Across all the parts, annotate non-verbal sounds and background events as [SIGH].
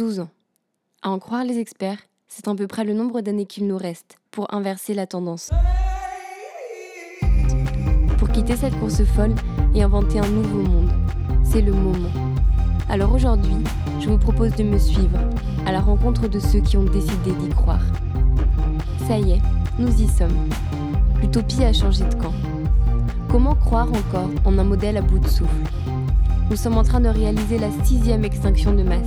12 ans. À en croire les experts, c'est à peu près le nombre d'années qu'il nous reste pour inverser la tendance. Pour quitter cette course folle et inventer un nouveau monde, c'est le moment. Alors aujourd'hui, je vous propose de me suivre à la rencontre de ceux qui ont décidé d'y croire. Ça y est, nous y sommes. L'utopie a changé de camp. Comment croire encore en un modèle à bout de souffle? Nous sommes en train de réaliser la sixième extinction de masse.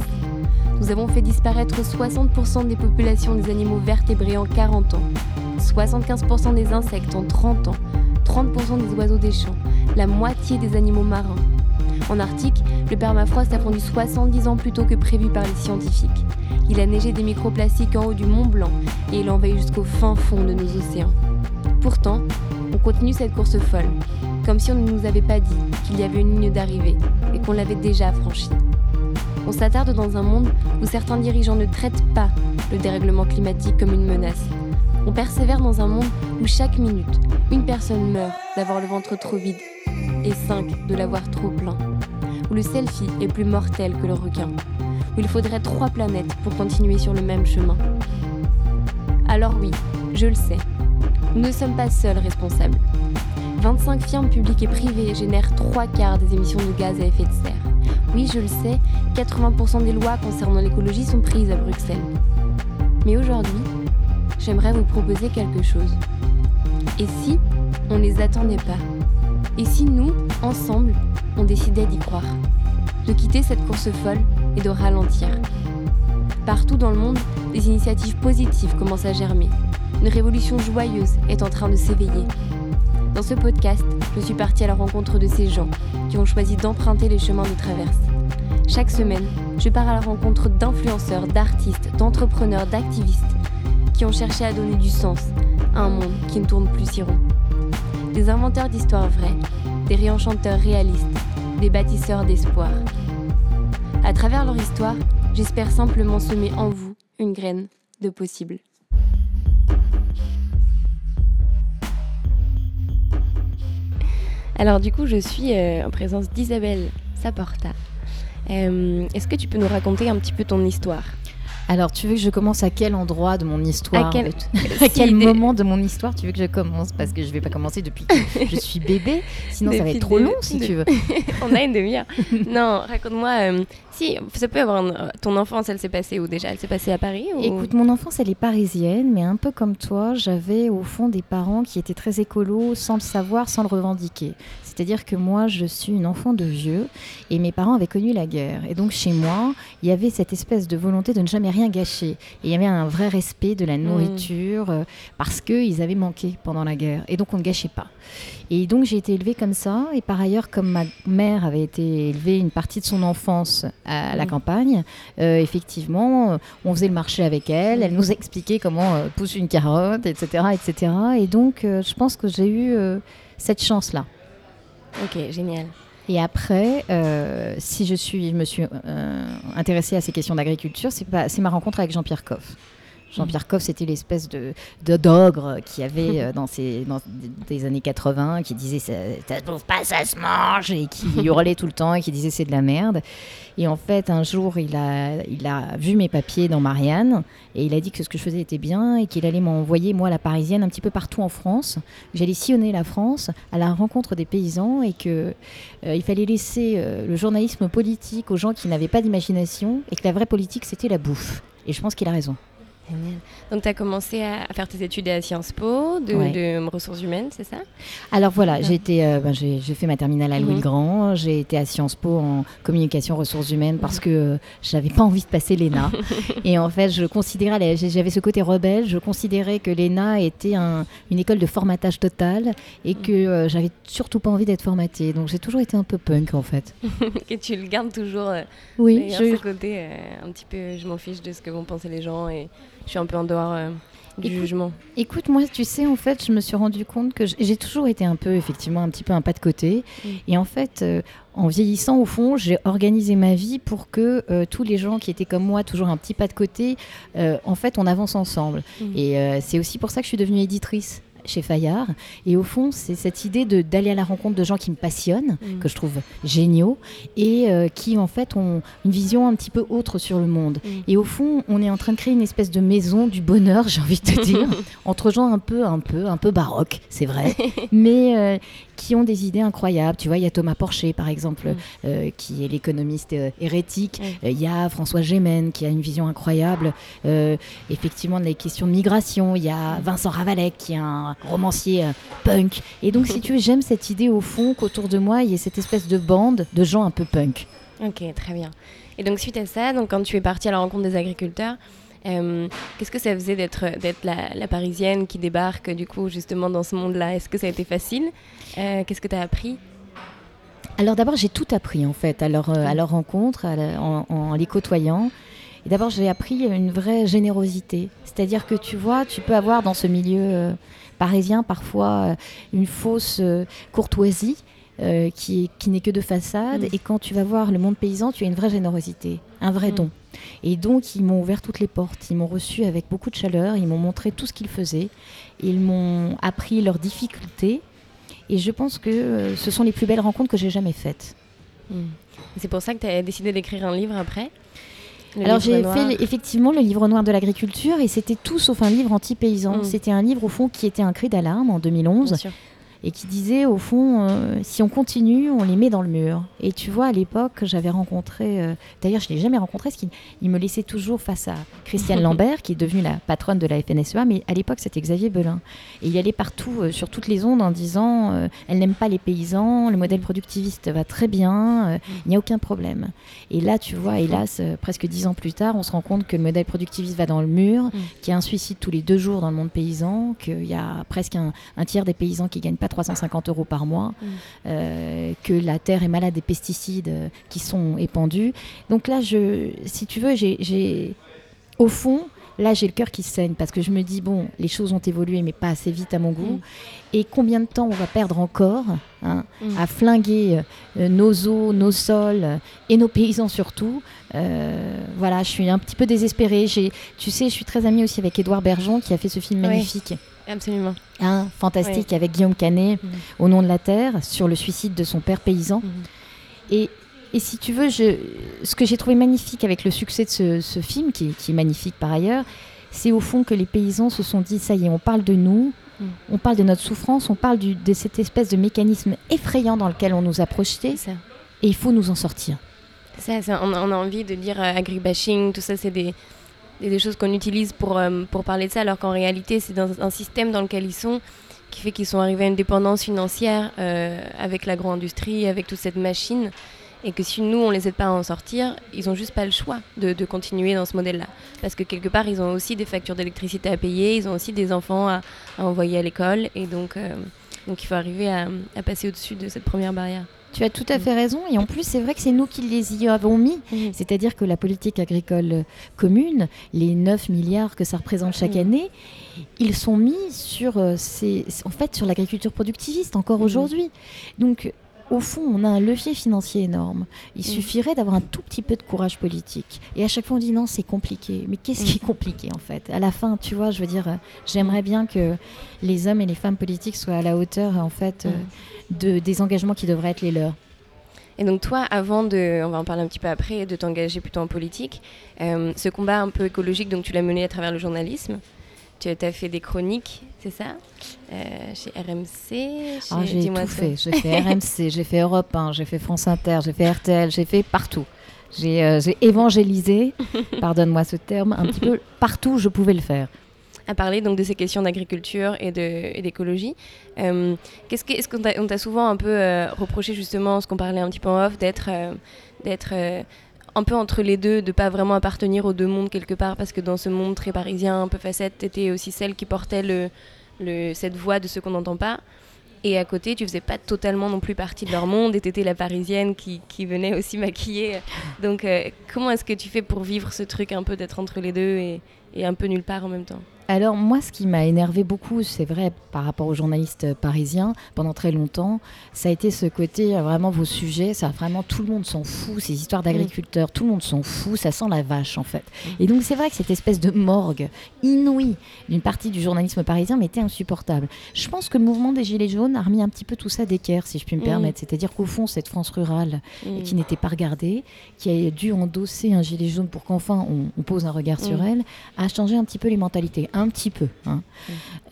Nous avons fait disparaître 60% des populations des animaux vertébrés en 40 ans, 75% des insectes en 30 ans, 30% des oiseaux des champs, la moitié des animaux marins. En Arctique, le permafrost a fondu 70 ans plus tôt que prévu par les scientifiques. Il a neigé des microplastiques en haut du Mont Blanc et il envahit jusqu'au fin fond de nos océans. Pourtant, on continue cette course folle, comme si on ne nous avait pas dit qu'il y avait une ligne d'arrivée et qu'on l'avait déjà franchie. On s'attarde dans un monde où certains dirigeants ne traitent pas le dérèglement climatique comme une menace. On persévère dans un monde où chaque minute, une personne meurt d'avoir le ventre trop vide et cinq de l'avoir trop plein. Où le selfie est plus mortel que le requin. Où il faudrait trois planètes pour continuer sur le même chemin. Alors oui, je le sais, nous ne sommes pas seuls responsables. 25 firmes publiques et privées génèrent trois quarts des émissions de gaz à effet de serre. Oui, je le sais, 80% des lois concernant l'écologie sont prises à Bruxelles. Mais aujourd'hui, j'aimerais vous proposer quelque chose. Et si on ne les attendait pas? Et si nous, ensemble, on décidait d'y croire? De quitter cette course folle et de ralentir Partout dans le monde, des initiatives positives commencent à germer. Une révolution joyeuse est en train de s'éveiller. Dans ce podcast, je suis partie à la rencontre de ces gens qui ont choisi d'emprunter les chemins de traverse. Chaque semaine, je pars à la rencontre d'influenceurs, d'artistes, d'entrepreneurs, d'activistes qui ont cherché à donner du sens à un monde qui ne tourne plus si rond. Des inventeurs d'histoires vraies, des réenchanteurs réalistes, des bâtisseurs d'espoir. À travers leur histoire, j'espère simplement semer en vous une graine de possible. Alors du coup, je suis euh, en présence d'Isabelle Saporta. Euh, Est-ce que tu peux nous raconter un petit peu ton histoire? Alors, tu veux que je commence à quel endroit de mon histoire À quel, [LAUGHS] à quel moment de mon histoire tu veux que je commence? Parce que je vais pas commencer depuis que [LAUGHS] je suis bébé, sinon ça va être trop long si tu veux. [LAUGHS] On a une demi-heure. non, raconte-moi. Euh, si, ça peut avoir. Un, ton enfance, elle s'est passée où déjà? Elle s'est passée à Paris ou... Écoute, mon enfance, elle est parisienne, mais un peu comme toi, j'avais au fond des parents qui étaient très écolos, sans le savoir, sans le revendiquer. C'est-à-dire que moi, je suis une enfant de vieux et mes parents avaient connu la guerre. Et donc, chez moi, il y avait cette espèce de volonté de ne jamais rien gâcher. Et il y avait un vrai respect de la nourriture euh, parce qu'ils avaient manqué pendant la guerre. Et donc, on ne gâchait pas. Et donc, j'ai été élevée comme ça. Et par ailleurs, comme ma mère avait été élevée une partie de son enfance à la campagne, euh, effectivement, on faisait le marché avec elle. Elle nous expliquait comment euh, pousser une carotte, etc. etc. Et donc, je pense que j'ai eu cette chance-là. Ok, génial. Et après, euh, si je, suis, je me suis euh, intéressée à ces questions d'agriculture, c'est ma rencontre avec Jean-Pierre Coff. Jean-Pierre Coff, c'était l'espèce de d'ogre qui avait euh, dans, ces, dans des années 80, qui disait ça, ça se trouve pas, ça se mange, et qui [LAUGHS] hurlait tout le temps et qui disait c'est de la merde. Et en fait, un jour, il a, il a vu mes papiers dans Marianne et il a dit que ce que je faisais était bien et qu'il allait m'envoyer, moi, la parisienne, un petit peu partout en France. J'allais sillonner la France à la rencontre des paysans et qu'il euh, il fallait laisser euh, le journalisme politique aux gens qui n'avaient pas d'imagination et que la vraie politique, c'était la bouffe. Et je pense qu'il a raison. Donc, tu as commencé à faire tes études à Sciences Po de, ressources humaines, c'est ça? Alors voilà, j'ai euh, ben, j'ai fait ma terminale à Louis le mhm. Grand. J'ai été à Sciences Po en communication ressources humaines parce que euh, j'avais pas envie de passer l'ENA. [LAUGHS] et en fait, je considérais, j'avais ce côté rebelle, je considérais que l'ENA était une école de formatage total et que euh, j'avais surtout pas envie d'être formatée. Donc j'ai toujours été un peu punk en fait. [LAUGHS] et tu le gardes toujours Oui, je... ce côté un petit peu, je m'en fiche de ce que vont penser les gens et je suis un peu en dehors euh, du jugement. Écoute, moi, tu sais, en fait, je me suis rendu compte que j'ai toujours été un peu, effectivement, un petit peu un pas de côté. Mm. Et en fait, euh, en vieillissant, au fond, j'ai organisé ma vie pour que euh, tous les gens qui étaient comme moi, toujours un petit pas de côté, en fait, on avance ensemble. Mm. Et c'est aussi pour ça que je suis devenue éditrice chez Fayard. Et au fond, c'est cette idée d'aller à la rencontre de gens qui me passionnent, mm. que je trouve géniaux, et euh, qui en fait ont une vision un petit peu autre sur le monde. Mm. Et au fond, on est en train de créer une espèce de maison du bonheur, [LAUGHS] j'ai envie de te dire, [LAUGHS] entre gens un peu, un peu, un peu baroques, c'est vrai, [LAUGHS] mais euh, qui ont des idées incroyables. Tu vois, il y a Thomas Porcher, par exemple, mm. euh, qui est l'économiste hérétique. Il y a François Gémen, qui a une vision incroyable, effectivement, des questions de migration. Il y a Vincent Ravalec, qui est un romancier punk. Et donc, si tu veux, j'aime cette idée au fond qu'autour de moi, il y ait cette espèce de bande de gens un peu punk. Ok, très bien. Et donc, suite à ça, donc, quand tu es parti à la rencontre des agriculteurs, euh, Qu'est-ce que ça faisait d'être la, la, parisienne qui débarque du coup justement dans ce monde-là? Est-ce que ça a été facile? Euh, Qu'est-ce que tu as appris? Alors d'abord j'ai tout appris en fait à leur, euh, rencontre, en, en, les côtoyant. Et d'abord j'ai appris une vraie générosité. C'est-à-dire que tu vois, tu peux avoir dans ce milieu parisien parfois une fausse courtoisie. Euh, qui, qui n'est que de façade. Mm. Et quand tu vas voir le monde paysan, tu as une vraie générosité, un vrai mm. don. Et donc, ils m'ont ouvert toutes les portes. Ils m'ont reçu avec beaucoup de chaleur. Ils m'ont montré tout ce qu'ils faisaient. Ils m'ont appris leurs difficultés. Et je pense que ce sont les plus belles rencontres que j'ai jamais faites. Mm. C'est pour ça que tu as décidé d'écrire un livre après? Alors j'ai fait effectivement le livre noir de l'agriculture et c'était tout sauf un livre anti-paysan. C'était un livre au fond qui était un cri d'alarme en 2011 et qui disait au fond, euh, si on continue, on les met dans le mur. Et tu vois, à l'époque, j'avais rencontré, euh, d'ailleurs je ne l'ai jamais rencontré, parce qu'il me laissait toujours face à Christiane [LAUGHS] Lambert, qui est devenue la patronne de la FNSEA, mais à l'époque c'était Xavier Belin. Et il allait partout, euh, sur toutes les ondes, en disant, elle n'aime pas les paysans, le modèle productiviste va très bien, il n'y a aucun problème. Et là, tu vois, hélas, presque dix ans plus tard, on se rend compte que le modèle productiviste va dans le mur, mm. qu'il y a un suicide tous les deux jours dans le monde paysan, qu'il y a presque un, un tiers des paysans qui gagnent pas 350 euros par mois, mm. euh, que la terre est malade des pesticides euh, qui sont épandus. Donc là, je, si tu veux, j'ai, au fond, là j'ai le cœur qui saigne parce que je me dis bon les choses ont évolué mais pas assez vite à mon goût mm. et combien de temps on va perdre encore hein, mm. à flinguer euh, nos eaux nos sols et nos paysans surtout? Voilà je suis un petit peu désespérée tu sais je suis très amie aussi avec Édouard Bergeon qui a fait ce film magnifique Absolument. Fantastique avec Guillaume Canet, mhm. Au nom de la terre, sur le suicide de son père paysan. Mhm. Et, et, si tu veux, je, ce que j'ai trouvé magnifique avec le succès de ce, film, qui, qui, est magnifique par ailleurs, c'est au fond que les paysans se sont dit, ça y est, on parle de nous, mhm. on parle de notre souffrance, on parle du, de cette espèce de mécanisme effrayant dans lequel on nous a projetés, et il faut nous en sortir. Ça, on, a envie de dire euh, agribashing, tout ça, c'est des et des choses qu'on utilise pour, euh, pour parler de ça, alors qu'en réalité, c'est dans un système dans lequel ils sont qui fait qu'ils sont arrivés à une dépendance financière euh, avec l'agro-industrie, avec toute cette machine, et que si nous, on les aide pas à en sortir, ils ont juste pas le choix de, continuer dans ce modèle-là. Parce que quelque part, ils ont aussi des factures d'électricité à payer, ils ont aussi des enfants à, envoyer à l'école, et donc, euh, il faut arriver à passer au-dessus de cette première barrière. Tu as tout à fait raison. Et en plus, c'est vrai que c'est nous qui les y avons mis. C'est-à-dire que la politique agricole commune, les 9 milliards que ça représente chaque année, ils sont mis sur, euh, en fait, sur l'agriculture productiviste encore aujourd'hui. Donc, au fond, on a un levier financier énorme. Il suffirait d'avoir un tout petit peu de courage politique. Et à chaque fois, on dit non, c'est compliqué. Mais qu'est-ce qui est compliqué en fait? À la fin, tu vois, je veux dire, j'aimerais bien que les hommes et les femmes politiques soient à la hauteur en fait euh, de, des engagements qui devraient être les leurs. Et donc toi, avant de, on va en parler un petit peu après, de t'engager plutôt en politique, euh, ce combat un peu écologique, donc tu l'as mené à travers le journalisme. Tu as fait des chroniques, c'est ça? Euh, Chez RMC ah, J'ai tout fait. J'ai fait RMC, [LAUGHS] j'ai fait Europe 1, j'ai fait France Inter, j'ai fait RTL, j'ai fait partout. J'ai euh, évangélisé, [LAUGHS] pardonne-moi ce terme, un petit peu partout où je pouvais le faire à parler donc de ces questions d'agriculture et d'écologie. Euh, Est-ce qu'on t'a souvent un peu euh, reproché justement, ce qu'on parlait un petit peu en off, d'être euh, d'être euh, un peu entre les deux, de pas vraiment appartenir aux deux mondes quelque part, parce que dans ce monde très parisien, un peu facette, tu étais aussi celle qui portait le, cette voix de ce qu'on n'entend pas. Et à côté, tu faisais pas totalement non plus partie de leur monde et tu la parisienne qui, venait aussi [LAUGHS] maquiller. Donc, comment est-ce que tu fais pour vivre ce truc un peu d'être entre les deux et un peu nulle part en même temps? Alors moi, ce qui m'a énervé beaucoup, c'est vrai, par rapport aux journalistes parisiens, pendant très longtemps, ça a été ce côté, euh, vraiment vos sujets, ça vraiment tout le monde s'en fout, ces histoires d'agriculteurs, tout le monde s'en fout, ça sent la vache en fait. Et donc c'est vrai que cette espèce de morgue inouïe d'une partie du journalisme parisien m'était insupportable. Je pense que le mouvement des Gilets jaunes a remis un petit peu tout ça d'équerre, si je puis me permettre. C'est-à-dire qu'au fond, cette France rurale qui n'était pas regardée, qui a dû endosser un gilet jaune pour qu'enfin on, pose un regard sur elle, a changé un petit peu les mentalités un petit peu. Hein.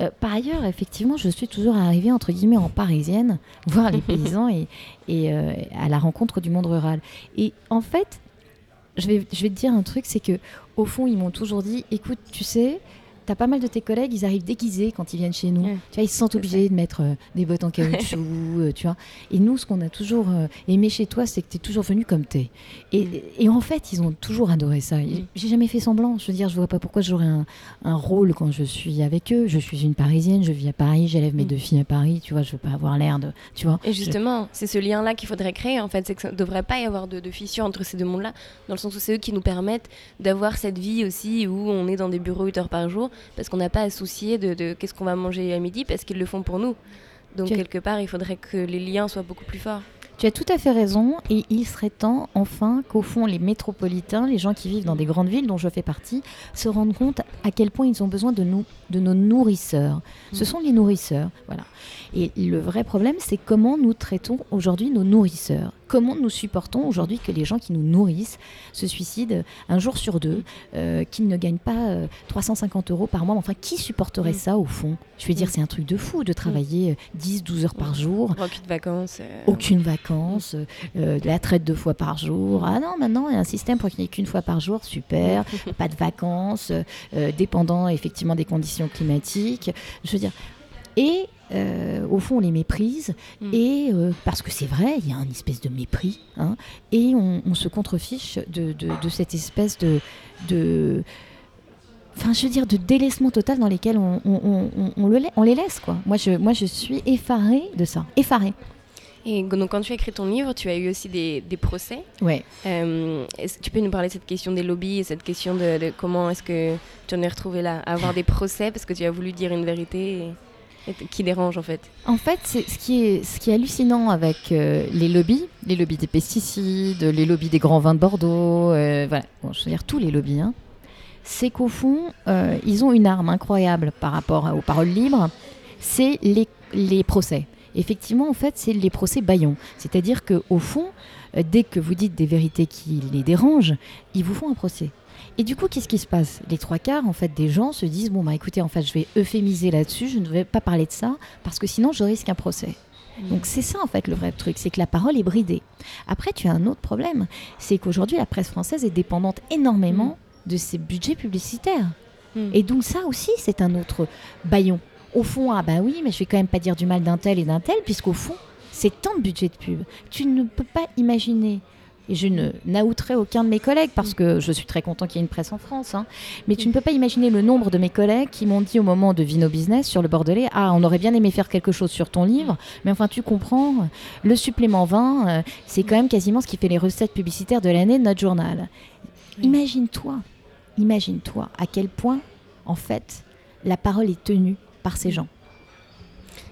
Euh, par ailleurs, effectivement, je suis toujours arrivée, entre guillemets, en parisienne, [LAUGHS] voir les paysans et, euh, à la rencontre du monde rural. Et en fait, je vais, je vais te dire un truc, c'est que au fond, ils m'ont toujours dit, écoute, tu sais, T'as pas mal de tes collègues, ils arrivent déguisés quand ils viennent chez nous. Tu vois, ils se sentent obligés de mettre euh, des bottes en caoutchouc, [LAUGHS] euh, tu vois. Et nous, ce qu'on a toujours euh, aimé chez toi, c'est que tu es toujours venu comme t'es. Et, mm. et, en fait, ils ont toujours adoré ça. Mm. J'ai jamais fait semblant. Je veux dire, je vois pas pourquoi j'aurais un, un, rôle quand je suis avec eux. Je suis une Parisienne, je vis à Paris, j'élève mes mm. deux filles à Paris. Tu vois, je veux pas avoir l'air de, tu vois. Et justement, c'est ce lien-là qu'il faudrait créer. En fait, c'est que ça devrait pas y avoir de, de fissure entre ces deux mondes-là, dans le sens où c'est eux qui nous permettent d'avoir cette vie aussi où on est dans des bureaux 8 heures par jour, parce qu'on n'a pas soucier de, qu'est-ce qu'on va manger à midi parce qu'ils le font pour nous. Donc quelque part, il faudrait que les liens soient beaucoup plus forts. Tu as tout à fait raison et il serait temps enfin qu'au fond les métropolitains, les gens qui vivent dans des grandes villes dont je fais partie, se rendent compte à quel point ils ont besoin de nous, de nos nourrisseurs. Ce mm. sont les nourrisseurs, voilà. Et le vrai problème, c'est comment nous traitons aujourd'hui nos nourrisseurs. Comment nous supportons aujourd'hui que les gens qui nous nourrissent se suicident un jour sur deux, euh, qu'ils ne gagnent pas 350 euh, euros par mois. Enfin, qui supporterait mm. ça au fond? Je veux dire, mm. c'est un truc de fou de travailler 10-12 heures par jour. Aucune vacances. Euh, Aucune vacances. la traite deux fois par jour. Ah non, maintenant, il y a un système pour qu'il n'y ait qu'une fois par jour. Super. [LAUGHS] pas de vacances. dépendant effectivement des conditions climatiques. Je veux dire. Et euh, au fond, on les méprise, mm. et euh, parce que c'est vrai, il y a une espèce de mépris, hein, et on, se contrefiche de, cette espèce de, de, enfin, je veux dire, de délaissement total dans lesquels on, on, le, on les laisse, quoi. Moi, je, moi, je suis effarée de ça, effarée. Et donc, quand tu as écrit ton livre, tu as eu aussi des, procès. Ouais. Euh, tu peux nous parler de cette question des lobbies et cette question de, comment est-ce que tu en es retrouvé là, à avoir des procès parce que tu as voulu dire une vérité qui dérange en fait En fait, c'est ce qui est ce qui est hallucinant avec euh, les lobbies, les lobbies des pesticides, les lobbies des grands vins de Bordeaux, euh, voilà, je veux dire tous les lobbies, hein, c'est qu'au fond, euh, ils ont une arme incroyable par rapport aux paroles libres, c'est les, les procès. Effectivement, en fait, c'est les procès baillons. C'est-à-dire qu'au fond, dès que vous dites des vérités qui les dérangent, ils vous font un procès. Et du coup, qu'est-ce qui se passe? Les trois quarts en fait des gens se disent bon bah écoutez, en fait, je vais euphémiser là-dessus, je ne vais pas parler de ça parce que sinon je risque un procès. Donc c'est ça en fait le vrai truc, c'est que la parole est bridée. Après, tu as un autre problème, c'est qu'aujourd'hui la presse française est dépendante énormément mmh. de ses budgets publicitaires. Mmh. Et donc ça aussi, c'est un autre baillon. Au fond, ah bah oui, mais je vais quand même pas dire du mal d'un tel et d'un tel, puisqu'au fond, c'est tant de budget de pub. Tu ne peux pas imaginer et je ne n'aouterai aucun de mes collègues parce que je suis très content qu'il y ait une presse en France. Hein. Mais tu ne peux pas imaginer le nombre de mes collègues qui m'ont dit au moment de Vino Business sur le Bordelais Ah, on aurait bien aimé faire quelque chose sur ton livre, mais enfin, tu comprends, le supplément 20, euh, c'est quand même quasiment ce qui fait les recettes publicitaires de l'année de notre journal. Imagine-toi, imagine-toi à quel point, en fait, la parole est tenue par ces gens.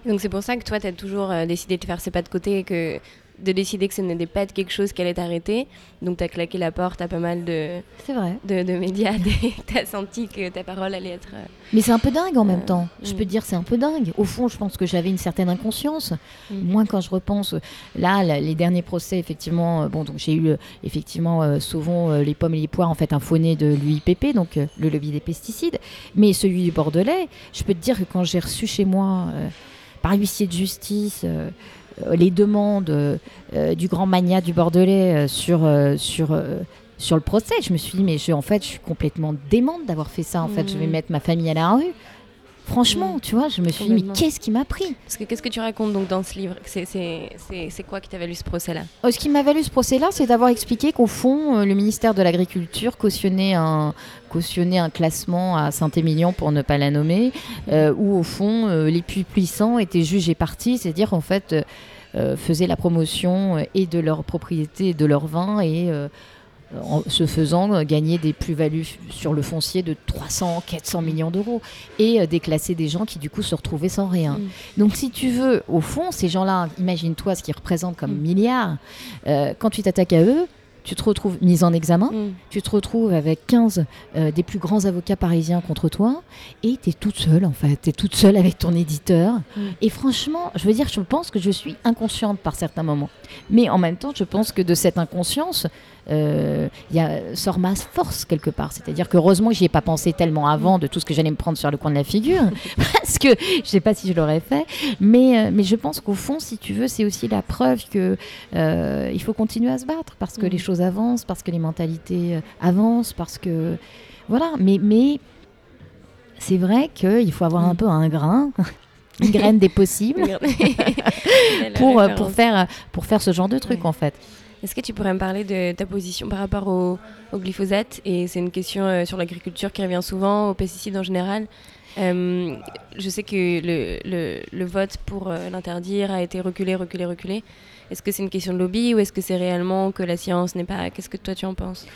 Donc c'est pour ça que toi, tu as toujours euh, décidé de faire ces pas de côté et que de décider que ce n'était pas quelque chose qui allait t'arrêter. Donc, tu as claqué la porte à pas mal de, c'est vrai. de, de médias. [LAUGHS] tu as senti que ta parole allait être. Euh, Mais c'est un peu dingue en même euh, temps. Je peux mm. dire, c'est un peu dingue. Au fond, je pense que j'avais une certaine inconscience. Mm. Moi, quand je repense, là, les derniers procès, effectivement, euh, bon, donc j'ai eu effectivement Sauvons les pommes et les poires, en fait, un faux de l'UIPP, donc le lobby des pesticides. Mais celui du Bordelais, je peux te dire que quand j'ai reçu chez moi, par huissier de justice, les demandes euh, du grand mania du Bordelais euh, sur, sur, sur le procès. Je me suis dit, mais je, en fait, je suis complètement démente d'avoir fait ça. En fait, je vais mmh. mettre ma famille à la rue. Franchement, mm. tu vois, je me suis dit, mais qu'est-ce qui m'a pris? Parce que qu'est-ce que tu racontes donc dans ce livre? C'est quoi qui t'a valu ce procès-là? Euh, Ce qui m'a valu ce procès-là, c'est d'avoir expliqué qu'au fond, euh, le ministère de l'Agriculture cautionnait un, cautionnait un classement à Saint-Émilion, pour ne pas la nommer, euh, où au fond, les plus puissants étaient jugés partis, c'est-à-dire en fait, faisaient la promotion et de leur propriété, et de leur vin et en se faisant gagner des plus-values sur le foncier de 300, 400 millions d'euros et déclasser des gens qui du coup se retrouvaient sans rien. Mm. Donc si tu veux, au fond, ces gens-là, imagine-toi ce qu'ils représentent comme mm. milliards, quand tu t'attaques à eux, tu te retrouves mise en examen, mm. tu te retrouves avec 15 euh, des plus grands avocats parisiens contre toi, et tu es toute seule en fait, tu es toute seule avec ton éditeur. Mm. Et franchement, je veux dire, je pense que je suis inconsciente par certains moments. Mais en même temps, je pense que de cette inconscience, euh, y a, sort ma force quelque part. C'est-à-dire que heureusement, j'y ai pas pensé tellement avant de tout ce que j'allais me prendre sur le coin de la figure, [LAUGHS] parce que je sais pas si je l'aurais fait. Mais, euh, mais je pense qu'au fond, si tu veux, c'est aussi la preuve que euh, il faut continuer à se battre parce que mm. les choses avancent, parce que les mentalités avancent, parce que voilà. Mais, mais c'est vrai qu'il faut avoir un mm. peu un grain. [LAUGHS] une graine des possibles [LAUGHS] pour, pour, faire, pour faire ce genre de truc en fait. Est-ce que tu pourrais me parler de ta position par rapport au, glyphosate Et c'est une question euh, sur l'agriculture qui revient souvent, aux pesticides en général. Euh, je sais que le, vote pour euh, l'interdire a été reculé, reculé, reculé. Est-ce que c'est une question de lobby ou est-ce que c'est réellement que la science n'est pas... Qu'est-ce que toi tu en penses?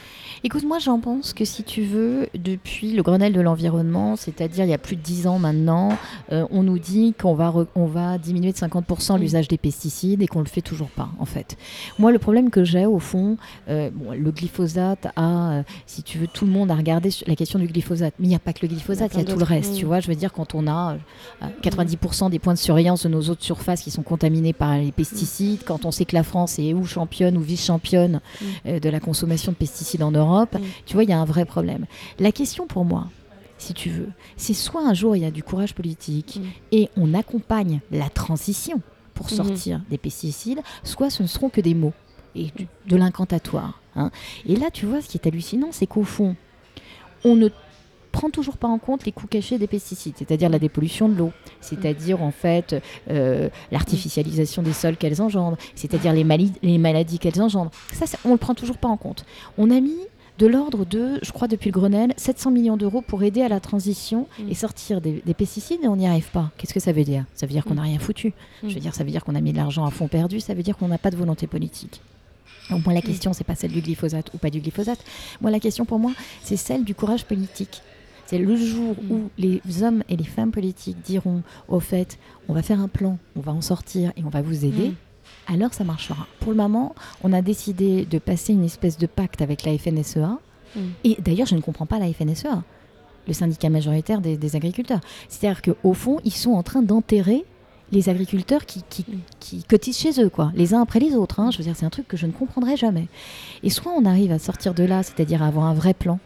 Écoute, moi j'en pense que si tu veux, depuis le Grenelle de l'environnement, c'est-à-dire il y a plus de 10 ans maintenant, euh, on nous dit qu'on va, on va diminuer de 50% l'usage des pesticides et qu'on le fait toujours pas en fait. Moi le problème que j'ai au fond, euh, bon, le glyphosate a, euh, si tu veux, tout le monde a regardé la question du glyphosate, mais il n'y a pas que le glyphosate, il y a, tout le reste, tu vois. Je veux dire, quand on a 90% des points de surveillance de nos autres surfaces qui sont contaminés par les pesticides, quand on sait que la France est ou championne ou vice-championne de la consommation de pesticides en Europe, Mm. tu vois, il y a un vrai problème. La question pour moi, si tu veux, c'est soit un jour il y a du courage politique mm. et on accompagne la transition pour mm-hmm. sortir des pesticides, soit ce ne seront que des mots et de l'incantatoire. Hein. Et là, tu vois, ce qui est hallucinant, c'est qu'au fond, on ne prend toujours pas en compte les coûts cachés des pesticides, c'est-à-dire la dépollution de l'eau, c'est-à-dire en fait euh, l'artificialisation des sols qu'elles engendrent, c'est-à-dire les, les maladies qu'elles engendrent. Ça, on le prend toujours pas en compte. On a mis de l'ordre de, je crois depuis le Grenelle, 700 millions d'euros pour aider à la transition mm. et sortir des, pesticides et on n'y arrive pas. Qu'est-ce que ça veut dire? Ça veut dire qu'on n'a mm. rien foutu. Mm. Je veux dire, ça veut dire qu'on a mis de l'argent à fond perdu, ça veut dire qu'on n'a pas de volonté politique. Donc moi la question c'est pas celle du glyphosate ou pas du glyphosate. Moi la question pour moi c'est celle du courage politique. C'est le jour où les hommes et les femmes politiques diront au fait on va faire un plan, on va en sortir et on va vous aider alors ça marchera. Pour le moment, on a décidé de passer une espèce de pacte avec la FNSEA. Mm. Et d'ailleurs, je ne comprends pas la FNSEA, le syndicat majoritaire des, agriculteurs. C'est-à-dire qu'au fond, ils sont en train d'enterrer les agriculteurs qui, qui, mm. cotisent chez eux, quoi, les uns après les autres. Hein. Je veux dire, c'est un truc que je ne comprendrai jamais. Et soit on arrive à sortir de là, c'est-à-dire à avoir un vrai plan.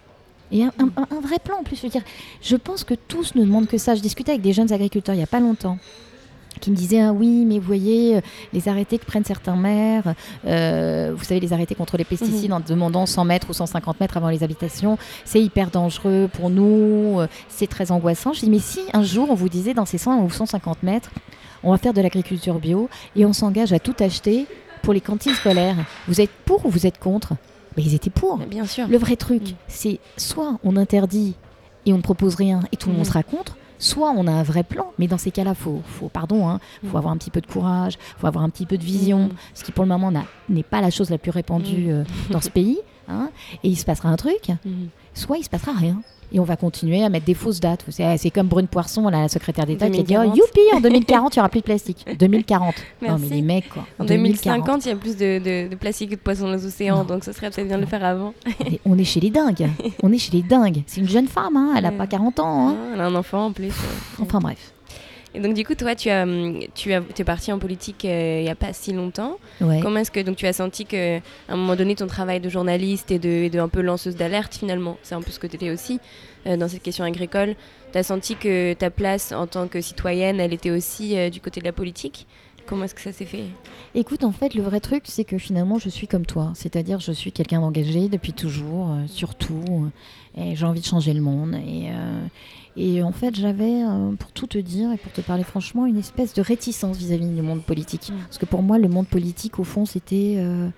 Et un, un, vrai plan en plus, je veux dire, je pense que tous ne demandent que ça. Je discutais avec des jeunes agriculteurs il n'y a pas longtemps qui me disait ah oui mais vous voyez euh, les arrêtés que prennent certains maires euh, vous savez les arrêtés contre les pesticides mhm. en demandant 100 mètres ou 150 mètres avant les habitations c'est hyper dangereux pour nous euh, c'est très angoissant je dis mais si un jour on vous disait dans ces 100 ou 150 mètres on va faire de l'agriculture bio et on s'engage à tout acheter pour les cantines scolaires vous êtes pour ou vous êtes contre? Mais ils étaient pour bien sûr le vrai truc mm. c'est soit on interdit et on ne propose rien et tout le monde mm. sera contre soit on a un vrai plan, mais dans ces cas-là, faut, faut pardon, hein, faut mm. avoir un petit peu de courage, faut avoir un petit peu de vision, mm. ce qui pour le moment n'est pas la chose la plus répandue mm. euh, dans ce pays. Hein, et il se passera un truc, [LAUGHS] soit il se passera rien et on va continuer à mettre des fausses dates. C'est comme Brune Poisson, la secrétaire d'État, qui a dit oh, Youpi, en 2040, il n'y aura plus de plastique. [LAUGHS] 2040. Non, mais les mecs, quoi. En 2050, il y a plus de, plastique que de poissons dans les océans, donc ce serait peut-être bien de le faire avant. on est chez les dingues. [LAUGHS] on est chez les dingues. C'est une jeune femme, hein, elle n'a pas 40 ans. Hein. Ah, elle a un enfant en plus. enfin bref. Et donc du coup, toi, tu as, hum, tu as, es parti en politique euh, il n'y a pas si longtemps. Comment est-ce que donc tu as senti que à un moment donné, ton travail de journaliste et de, de un peu lanceuse d'alerte finalement, c'est un peu ce que tu étais aussi euh, dans cette question agricole, tu as senti que ta place en tant que citoyenne, elle était aussi euh, du côté de la politique? Comment est-ce que ça s'est fait? Écoute, en fait, le vrai truc, c'est que finalement, je suis comme toi. C'est-à-dire, je suis quelqu'un d'engagé depuis toujours, surtout. et j'ai envie de changer le monde. Et, et en fait, j'avais, euh, pour tout te dire et pour te parler franchement, une espèce de réticence vis-à-vis du monde politique. Mm. Parce que pour moi, le monde politique, au fond, c'était... Euh,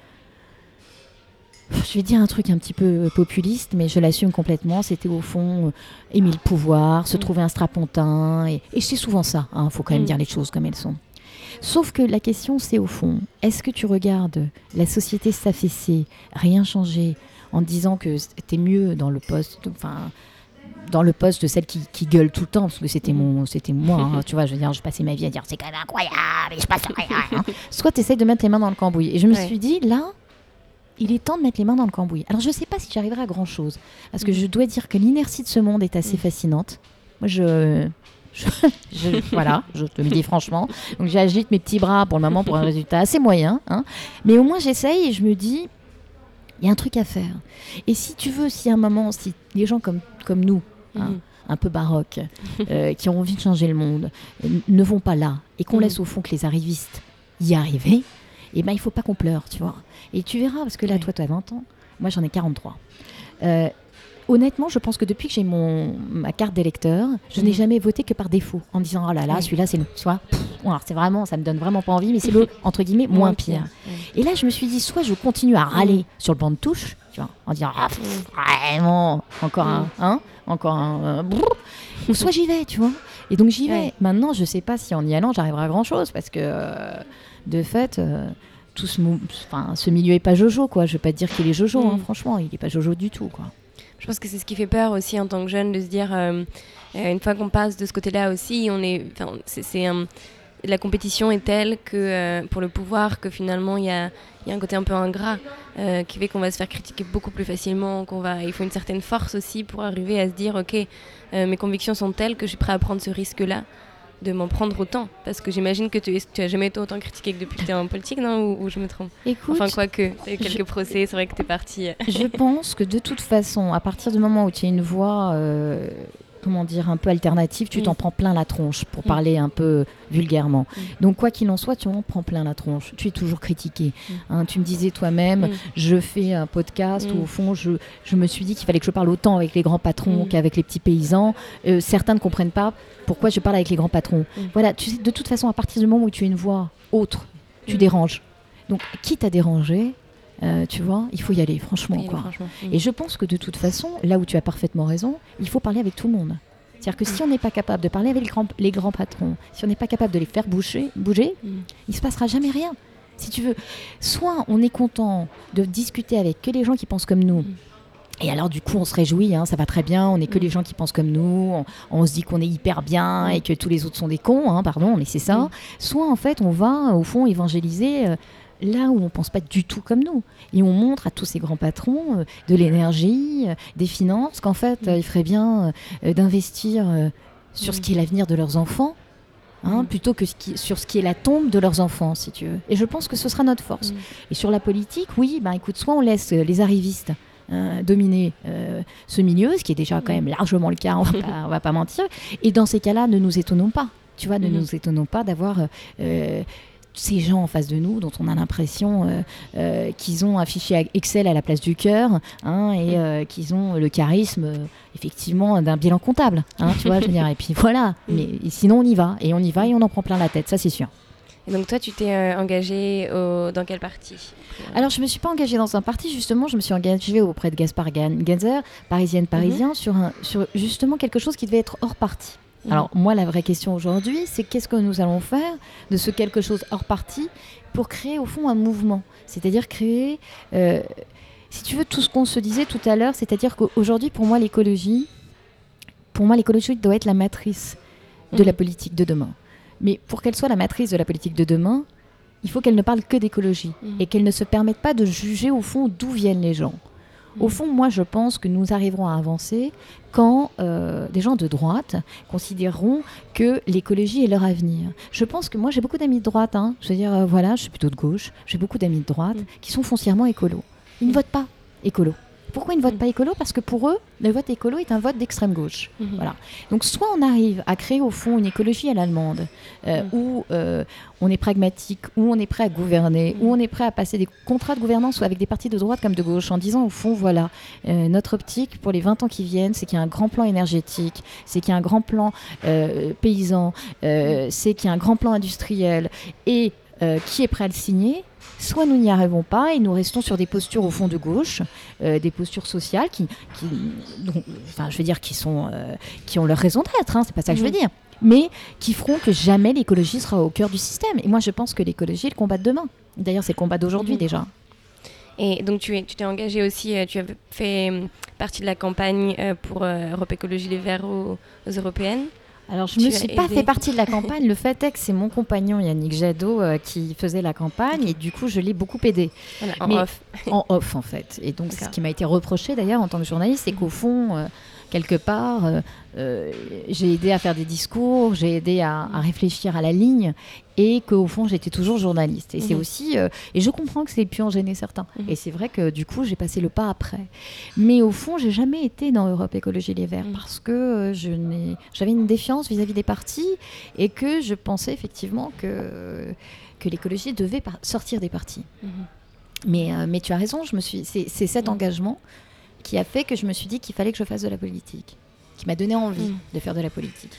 je vais dire un truc un petit peu populiste, mais je l'assume complètement. C'était au fond euh, aimer le pouvoir, se mm. trouver un strapontin. Et, c'est souvent ça, il hein, faut quand même mm. dire les choses comme elles sont. Sauf que la question, c'est au fond, est-ce que tu regardes la société s'affaisser, rien changer en disant que c'était mieux dans le poste, enfin dans le poste de celle qui, qui, gueule tout le temps, parce que c'était mon, c'était moi, hein, [LAUGHS] tu vois, je veux dire, je passais ma vie à dire c'est quand même incroyable, et je passe rien. Hein. Soit tu essayes de mettre les mains dans le cambouis. Et je me Ouais. suis dit, là, il est temps de mettre les mains dans le cambouis. Alors je sais pas si j'arriverai à grand chose, parce que Mhm. je dois dire que l'inertie de ce monde est assez Mhm. fascinante. Moi, je. Je- je- voilà, je te le dis franchement. Donc j'agite mes petits bras pour le moment pour un résultat assez moyen. hein. Mais au moins j'essaye et je me dis, il y a un truc à faire. Et si tu veux, si à un moment, si les gens comme, comme nous, hein, Mhm. un peu baroques, euh, qui ont envie de changer le monde, euh, ne vont pas là, et qu'on Mhm. laisse au fond que les arrivistes y arriver, et ben il faut pas qu'on pleure, tu vois. Et tu verras, parce que là, Oui. toi, tu as 20 ans, moi j'en ai 43. Euh, honnêtement, je pense que depuis que j'ai mon ma carte d'électeur, je n'ai Mhm. jamais voté que par défaut, en me disant oh là là, Oui. celui-là c'est le, pff, alors c'est vraiment, ça me donne vraiment pas envie, mais c'est le [LAUGHS] entre guillemets moins pire. Et là, je me suis dit, soit je continue à râler Mm. sur le banc de touche, tu vois, en disant, ah, pff, vraiment, encore un, Mm. hein, encore un, euh, ou soit j'y vais, tu vois. Et donc j'y vais. Ouais. Maintenant, je sais pas si en y allant, j'arriverai à grand chose, parce que euh, de fait, euh, tout ce, mou- enfin, ce milieu est pas jojo, quoi. Je vais pas te dire qu'il est jojo, hein, Mm. franchement, il est pas jojo du tout, quoi. Je pense que c'est ce qui fait peur aussi en tant que jeune de se dire, euh, euh, une fois qu'on passe de ce côté-là aussi, on est, c'est, la compétition est telle que euh, pour le pouvoir que finalement il y a, y a un côté un peu ingrat qui fait qu'on va se faire critiquer beaucoup plus facilement, qu'on va, il faut une certaine force aussi pour arriver à se dire, ok, mes convictions sont telles que je suis prêt à prendre ce risque-là de m'en prendre autant. Parce que j'imagine que tu, tu as jamais été autant critiqué que depuis que tu es en politique non ou, ou je me trompe? Écoute, enfin quoique tu as eu je- quelques procès c'est vrai que tu es parti euh, je pense que de toute façon, à partir du moment où tu as une voix, euh, comment dire, un peu alternative, tu Mm. t'en prends plein la tronche, pour Mm. parler un peu vulgairement. Mm. Donc, quoi qu'il en soit, tu en prends plein la tronche. Tu es toujours critiqué. Hein, tu me disais toi-même, je fais un podcast où, au fond, je, je me suis dit qu'il fallait que je parle autant avec les grands patrons qu'avec les petits paysans. Euh, certains ne comprennent pas pourquoi je parle avec les grands patrons. Voilà, tu sais, de toute façon, à partir du moment où tu as une voix autre, tu déranges. Donc, quitte à déranger, euh, tu vois, il faut y aller, franchement. Oui, quoi. franchement. Mm. Et je pense que de toute façon, là où tu as parfaitement raison, il faut parler avec tout le monde. C'est-à-dire que si on n'est pas capable de parler avec les grands, les grands patrons, si on n'est pas capable de les faire bouger, bouger, Mm. il se passera jamais rien. Si tu veux, soit on est content de discuter avec que les gens qui pensent comme nous. Mm. Et alors du coup on se réjouit, hein, ça va très bien, on n'est que Mm. les gens qui pensent comme nous, on, on se dit qu'on est hyper bien et que tous les autres sont des cons, hein, pardon, mais c'est ça. Soit en fait on va au fond évangéliser euh, là où on pense pas du tout comme nous. Et on montre à tous ces grands patrons euh, de l'énergie, euh, des finances, qu'en fait Mm. euh, il ferait bien euh, d'investir sur ce Mm. qui est l'avenir de leurs enfants. hein, Mm. plutôt que ce qui- sur ce qui est la tombe de leurs enfants, si tu veux. Et je pense que ce sera notre force. Mm. Et sur la politique, oui, ben écoute, soit on laisse les arrivistes euh, dominer euh, ce milieu, ce qui est déjà quand Mm. même largement le cas, on va pas, on va pas mentir. Et dans ces cas-là, ne nous étonnons pas. Tu vois, ne nous étonnons pas d'avoir euh, ces gens en face de nous dont on a l'impression euh, euh, qu'ils ont un fichier Excel à la place du cœur hein, et Mm. euh, qu'ils ont le charisme effectivement d'un bilan comptable. hein, tu vois, je veux dire. Et puis [LAUGHS] voilà. Mais sinon, on y va. Et on y va et on en prend plein la tête, ça c'est sûr. Et donc toi, tu t'es euh, engagé au... dans quel parti Alors, je me suis pas engagée dans un parti, justement, je me suis engagée auprès de Gaspard Gan- Ganzer, parisienne, parisien, sur, un, sur justement quelque chose qui devait être hors parti. Mhm. Alors, moi, la vraie question aujourd'hui, c'est qu'est-ce que nous allons faire de ce quelque chose hors parti pour créer, au fond, un mouvement C'est-à-dire créer, euh, si tu veux, tout ce qu'on se disait tout à l'heure, c'est-à-dire qu'aujourd'hui, pour moi, l'écologie, pour moi, l'écologie doit être la matrice de la politique de demain. Mais pour qu'elle soit la matrice de la politique de demain, il faut qu'elle ne parle que d'écologie Mhm. et qu'elle ne se permette pas de juger au fond d'où viennent les gens. Au Mhm. fond, moi, je pense que nous arriverons à avancer quand euh, des gens de droite considéreront que l'écologie est leur avenir. Je pense que moi, j'ai beaucoup d'amis de droite. hein. Je veux dire, euh, voilà, je suis plutôt de gauche. J'ai beaucoup d'amis de droite Mm. qui sont foncièrement écolos. Ils ne Mm. votent pas écolo. Pourquoi ils ne votent Mm. pas écolo? Parce que pour eux, le vote écolo est un vote d'extrême gauche. Mhm. Voilà. Donc soit on arrive à créer au fond une écologie à l'allemande, euh, Mm. où euh, on est pragmatique, où on est prêt à gouverner, Mm. où on est prêt à passer des contrats de gouvernance avec des partis de droite comme de gauche, en disant au fond, voilà, euh, notre optique pour les 20 ans qui viennent, c'est qu'il y a un grand plan énergétique, c'est qu'il y a un grand plan paysan, c'est qu'il y a un grand plan industriel, et qui est prêt à le signer Soit nous n'y arrivons pas et nous restons sur des postures au fond de gauche, euh, des postures sociales qui, enfin, je veux dire, qui sont, euh, qui ont leur raison d'être. Hein, c'est pas ça que je veux Mhm. dire, mais qui feront que jamais l'écologie sera au cœur du système. Et moi, je pense que l'écologie est le combat de demain. D'ailleurs, c'est le combat d'aujourd'hui Mhm. déjà. Et donc tu es, tu t'es engagé aussi, euh, tu as fait partie de la campagne pour Europe Écologie Les Verts aux, aux européennes. Alors, je ne me suis pas fait partie de la [LAUGHS] campagne. Le fait est que c'est mon compagnon Yannick Jadot euh, qui faisait la campagne et du coup, je l'ai beaucoup aidé Voilà, en Mais- off. en off en fait. Et donc, ce qui m'a été reproché d'ailleurs en tant que journaliste, c'est qu'au fond, euh, quelque part, euh, euh, j'ai aidé à faire des discours, j'ai aidé à, à réfléchir à la ligne et qu'au fond, j'étais toujours journaliste. Et c'est Mhm. aussi, euh, et je comprends que c'est pu en gêner certains. Mhm. Et c'est vrai que du coup, j'ai passé le pas après. Mais au fond, j'ai jamais été dans Europe Écologie Les Verts Mhm. parce que euh, je n'ai, j'avais une défiance vis-à-vis des partis et que je pensais effectivement que que l'écologie devait sortir des partis. Mais, mais tu as raison, je me suis, c'est, cet engagement qui a fait que je me suis dit qu'il fallait que je fasse de la politique, qui m'a donné envie Mm. de faire de la politique.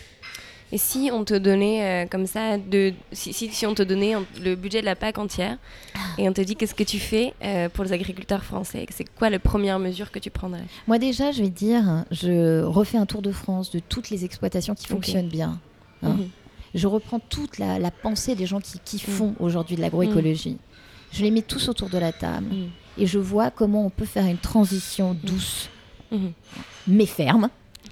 Et si on te donnait euh, comme ça, de, si, si, si on te donnait le budget de la PAC entière et on te dit qu'est-ce que tu fais euh, pour les agriculteurs français, c'est quoi la première mesure que tu prendrais? Moi déjà, je vais dire, je refais un tour de France de toutes les exploitations qui fonctionnent bien. Hein. Mhm. Je reprends toute la, la pensée des gens qui, qui Mm. font aujourd'hui de l'agroécologie. Je les mets tous autour de la table Mhm. et je vois comment on peut faire une transition douce Mhm. mais ferme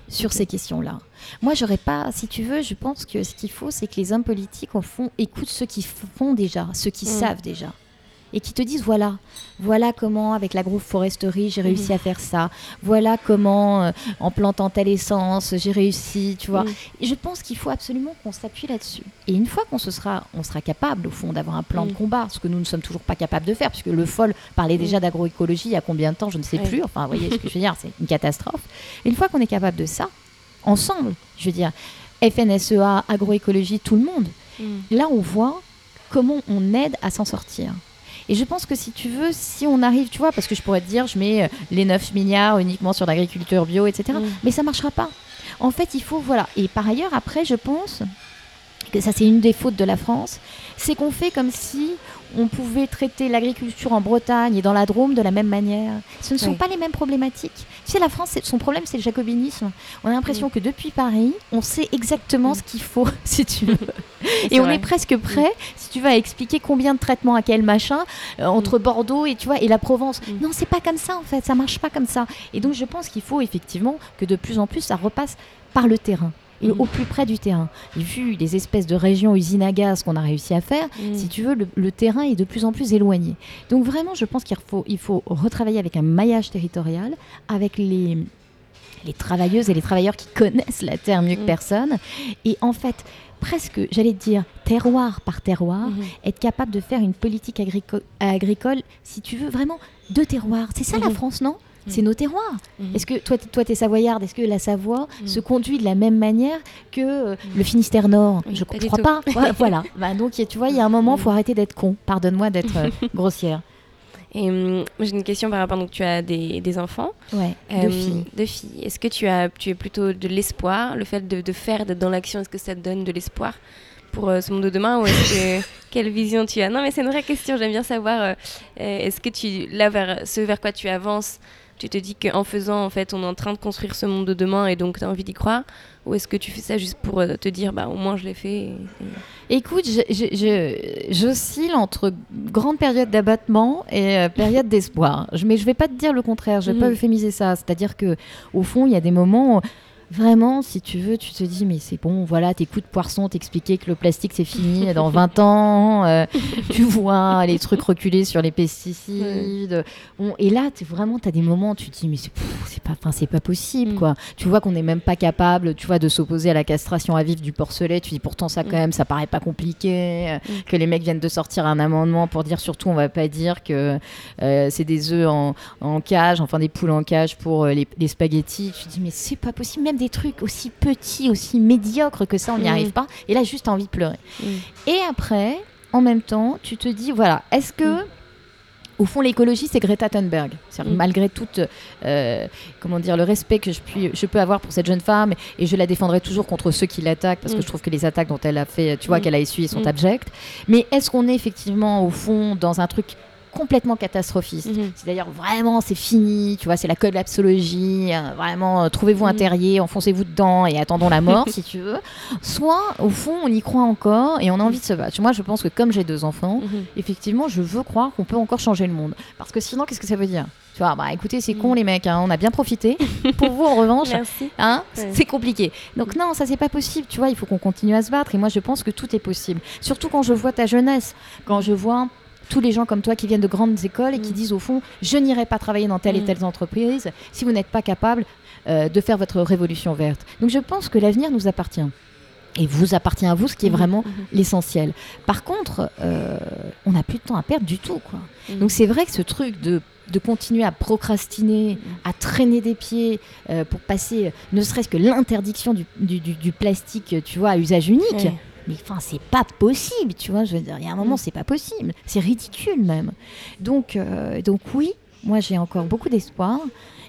sur ces questions-là. Moi, j'aurais pas, si tu veux, je pense que ce qu'il faut, c'est que les hommes politiques, au fond, écoutent ceux qui font déjà, ceux qui Mm. savent déjà. Et qui te disent voilà, voilà comment avec l'agroforesterie j'ai réussi Mhm. à faire ça, voilà comment euh, en plantant telle essence j'ai réussi, tu vois. Et je pense qu'il faut absolument qu'on s'appuie là-dessus. Et une fois qu'on se sera, on sera capable au fond d'avoir un plan de Mm. combat, ce que nous ne sommes toujours pas capables de faire, puisque le FOL parlait déjà d'agroécologie il y a combien de temps, je ne sais Mm. Plus. Enfin, vous voyez ce que je veux dire, [LAUGHS] c'est une catastrophe. Et une fois qu'on est capable de ça, ensemble, je veux dire, FNSEA, agroécologie, tout le monde, Mhm. là on voit comment on aide à s'en sortir. Et je pense que si tu veux, si on arrive, tu vois, parce que je pourrais te dire, je mets euh, les 9 milliards uniquement sur l'agriculture bio, etc. Mm. Mais ça marchera pas. En fait, il faut, voilà. Et par ailleurs, après, je pense que ça, c'est une des fautes de la France, c'est qu'on fait comme si on pouvait traiter l'agriculture en Bretagne et dans la Drôme de la même manière. Ce ne sont Oui. pas les mêmes problématiques. Tu sais, la France, son problème, c'est le jacobinisme. On a l'impression que depuis Paris, on sait exactement ce qu'il faut, [LAUGHS] si tu veux. Et on vrai. est presque prêt, si tu vas expliquer combien de traitements à quel machin, euh, entre Bordeaux et, tu vois, et la Provence. Non, c'est pas comme ça, en fait. Ça marche pas comme ça. Et donc, je pense qu'il faut effectivement que de plus en plus, ça repasse par le terrain. Et Mhm. au plus près du terrain. Et vu les espèces de régions usines à gaz qu'on a réussi à faire, Mhm. si tu veux, le, le terrain est de plus en plus éloigné. Donc vraiment, je pense qu'il faut, il faut retravailler avec un maillage territorial, avec les, les travailleuses et les travailleurs qui connaissent la terre mieux que Mm. personne. Et en fait, presque, j'allais te dire, terroir par terroir, Mhm. être capable de faire une politique agrico- agricole, si tu veux, vraiment de terroir. C'est ça la Mhm. France, non? Mhm. C'est nos terroirs. Mhm. Est-ce que toi, toi, t'es savoyarde Est-ce que la Savoie Mm. se conduit de la même manière que euh, le Finistère Nord? Je ne crois pas. [LAUGHS] Voilà. Bah, donc, tu vois, il y a un moment, il faut arrêter d'être con. Pardonne-moi d'être euh, [LAUGHS] grossière. Et hum, j'ai une question par rapport donc tu as des, des enfants, Ouais, Euh, deux filles. Deux filles. Est-ce que tu as tu es plutôt de l'espoir, le fait de, de faire d'être dans l'action, est-ce que ça te donne de l'espoir pour euh, ce monde de demain ou est-ce que [LAUGHS] quelle vision tu as? Non, mais c'est une vraie question. J'aime bien savoir. est-ce que tu là vers ce vers quoi tu avances, tu te dis qu'en faisant en fait, on est en train de construire ce monde de demain et donc tu as envie d'y croire, ou est-ce que tu fais ça juste pour euh, te dire bah au moins je l'ai fait. et- et- Écoute, j'oscille entre grande période d'abattement et euh, période d'espoir. Mais je vais pas te dire le contraire, je vais pas Mhm. euphémiser ça. C'est-à-dire que au fond, il y a des moments où, vraiment, si tu veux, tu te dis, mais c'est bon, voilà, t'écoutes Poisson t'expliquer que le plastique c'est fini dans 20 [LAUGHS] ans, euh, tu vois les trucs reculer sur les pesticides. Et là, t'es vraiment, tu as des moments où tu te dis, mais c'est pas, pas possible, Mm. quoi. Tu vois qu'on n'est même pas capable, tu vois, de s'opposer à la castration à vif du porcelet. Tu dis, pourtant, ça, quand Mm. même, ça paraît pas compliqué. Mm. Que les mecs viennent de sortir un amendement pour dire, surtout, on va pas dire que euh, c'est des œufs en, en cage, enfin des poules en cage pour euh, les, les spaghettis. Tu te dis, mais c'est pas possible. Même des trucs aussi petits, aussi médiocres que ça, on n'y Mm. arrive pas. Et là, juste, envie de pleurer. Mm. Et après, en même temps, tu te dis, voilà, est-ce que. Au fond, l'écologie, c'est Greta Thunberg? Mm. Malgré tout, euh, comment dire, le respect que je, puis, je peux avoir pour cette jeune femme, et je la défendrai toujours contre ceux qui l'attaquent, parce Mm. que je trouve que les attaques dont elle a fait, tu vois, Mm. qu'elle a essuyées sont Mm. abjectes. Mais est-ce qu'on est effectivement, au fond, dans un truc complètement catastrophiste. Mhm. C'est d'ailleurs vraiment, c'est fini, tu vois, c'est la collapsologie, euh, vraiment, euh, trouvez-vous un Mhm. terrier, enfoncez-vous dedans et attendons la mort, [LAUGHS] si tu veux. Soit, au fond, on y croit encore et on a envie de se battre. Moi, je pense que comme j'ai deux enfants, Mhm. effectivement, je veux croire qu'on peut encore changer le monde. Parce que sinon, qu'est-ce que ça veut dire? Tu vois, bah écoutez, c'est con les mecs, hein, on a bien profité. [LAUGHS] Pour vous, en revanche. Hein Ouais. C'est compliqué. Donc non, ça c'est pas possible. Tu vois, il faut qu'on continue à se battre. Et moi, je pense que tout est possible. Surtout quand je vois ta jeunesse, quand je vois tous les gens comme toi qui viennent de grandes écoles et qui Mm. disent au fond, je n'irai pas travailler dans telle et Mm. telle entreprise si vous n'êtes pas capable euh, de faire votre révolution verte. Donc je pense que l'avenir nous appartient. Et vous appartient à vous, ce qui est Mhm. vraiment l'essentiel. Par contre, euh, on n'a plus de temps à perdre du tout. Quoi. Donc c'est vrai que ce truc de, de continuer à procrastiner, à traîner des pieds euh, pour passer, ne serait-ce que l'interdiction du, du- du- du plastique, tu vois, à usage unique. Mais enfin, c'est pas possible, tu vois. Je veux dire, il y a un moment, Mm. c'est pas possible. C'est ridicule même. Donc, euh, donc oui, moi j'ai encore beaucoup d'espoir.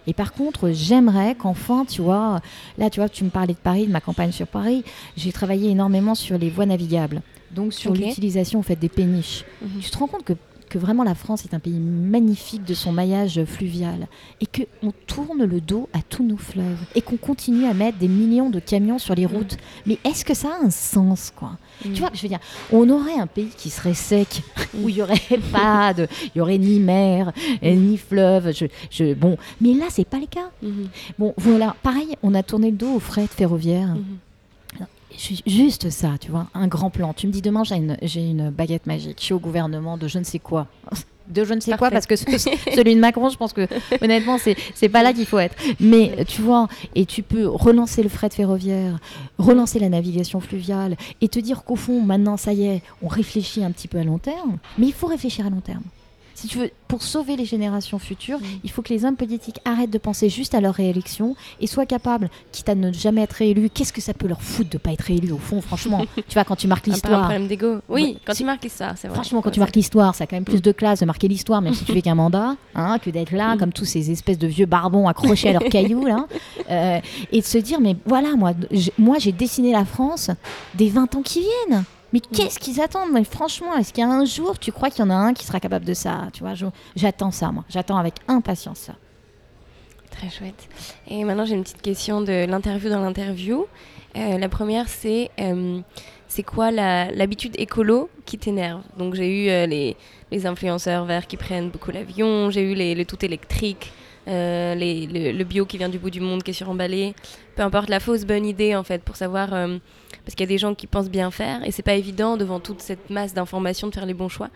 Et par contre, j'aimerais qu'enfin, tu vois, là, tu vois, tu me parlais de Paris, de ma campagne sur Paris. J'ai travaillé énormément sur les voies navigables, donc sur l'utilisation en fait des péniches. Mhm. Tu te rends compte que, que vraiment la France est un pays magnifique de son maillage fluvial et qu'on tourne le dos à tous nos fleuves et qu'on continue à mettre des millions de camions sur les Mm. routes. Mais est-ce que ça a un sens, quoi? Mhm. Tu vois, je veux dire, on aurait un pays qui serait sec, Mm. [LAUGHS] où il y aurait [LAUGHS] pas de, il y aurait ni mer, ni fleuve. Je, je- bon, mais là, c'est pas le cas. Mhm. Bon, voilà, pareil, on a tourné le dos au fret ferroviaire. Ju- Juste ça, tu vois, un grand plan. Tu me dis demain, j'ai une, baguette magique. Je suis au gouvernement de je ne sais quoi. [LAUGHS] De je ne sais quoi, parce que ce- celui de Macron, je pense que [LAUGHS] honnêtement, c'est c'est pas là qu'il faut être. Mais tu vois, et tu peux relancer le fret ferroviaire, relancer la navigation fluviale, et te dire qu'au fond, maintenant, ça y est, on réfléchit un petit peu à long terme. Mais il faut réfléchir à long terme. Si tu veux, pour sauver les générations futures, Mm. il faut que les hommes politiques arrêtent de penser juste à leur réélection et soient capables, quitte à ne jamais être réélus, qu'est-ce que ça peut leur foutre de pas être réélus au fond, franchement [LAUGHS] Tu vois, quand tu marques peu un l'histoire, problème d'ego. Oui, quand tu marques l'histoire, c'est vrai. franchement, quand tu marques l'histoire, ça a quand même plus de classe de marquer l'histoire, même si tu fais qu'un mandat, hein, que d'être là, Mm. comme tous ces espèces de vieux barbons accrochés à leurs cailloux, là, euh, et de se dire, mais voilà, moi, moi j'ai dessiné la France des 20 ans qui viennent. Mais qu'est-ce qu'ils attendent Mais franchement, est-ce qu'il y a un jour, tu crois qu'il y en a un qui sera capable de ça Tu vois, j'attends ça, moi. J'attends avec impatience ça. Très chouette. Et maintenant, j'ai une petite question de l'interview dans l'interview. Euh, la première, c'est euh, c'est quoi l'habitude écolo qui t'énerve? Donc, j'ai eu euh, les, les influenceurs verts qui prennent beaucoup l'avion, j'ai eu les, le tout électrique, euh, les- le, le bio qui vient du bout du monde, qui est suremballé. Peu importe la fausse bonne idée, en fait, pour savoir. euh, parce qu'il y a des gens qui pensent bien faire et c'est pas évident devant toute cette masse d'informations de faire les bons choix.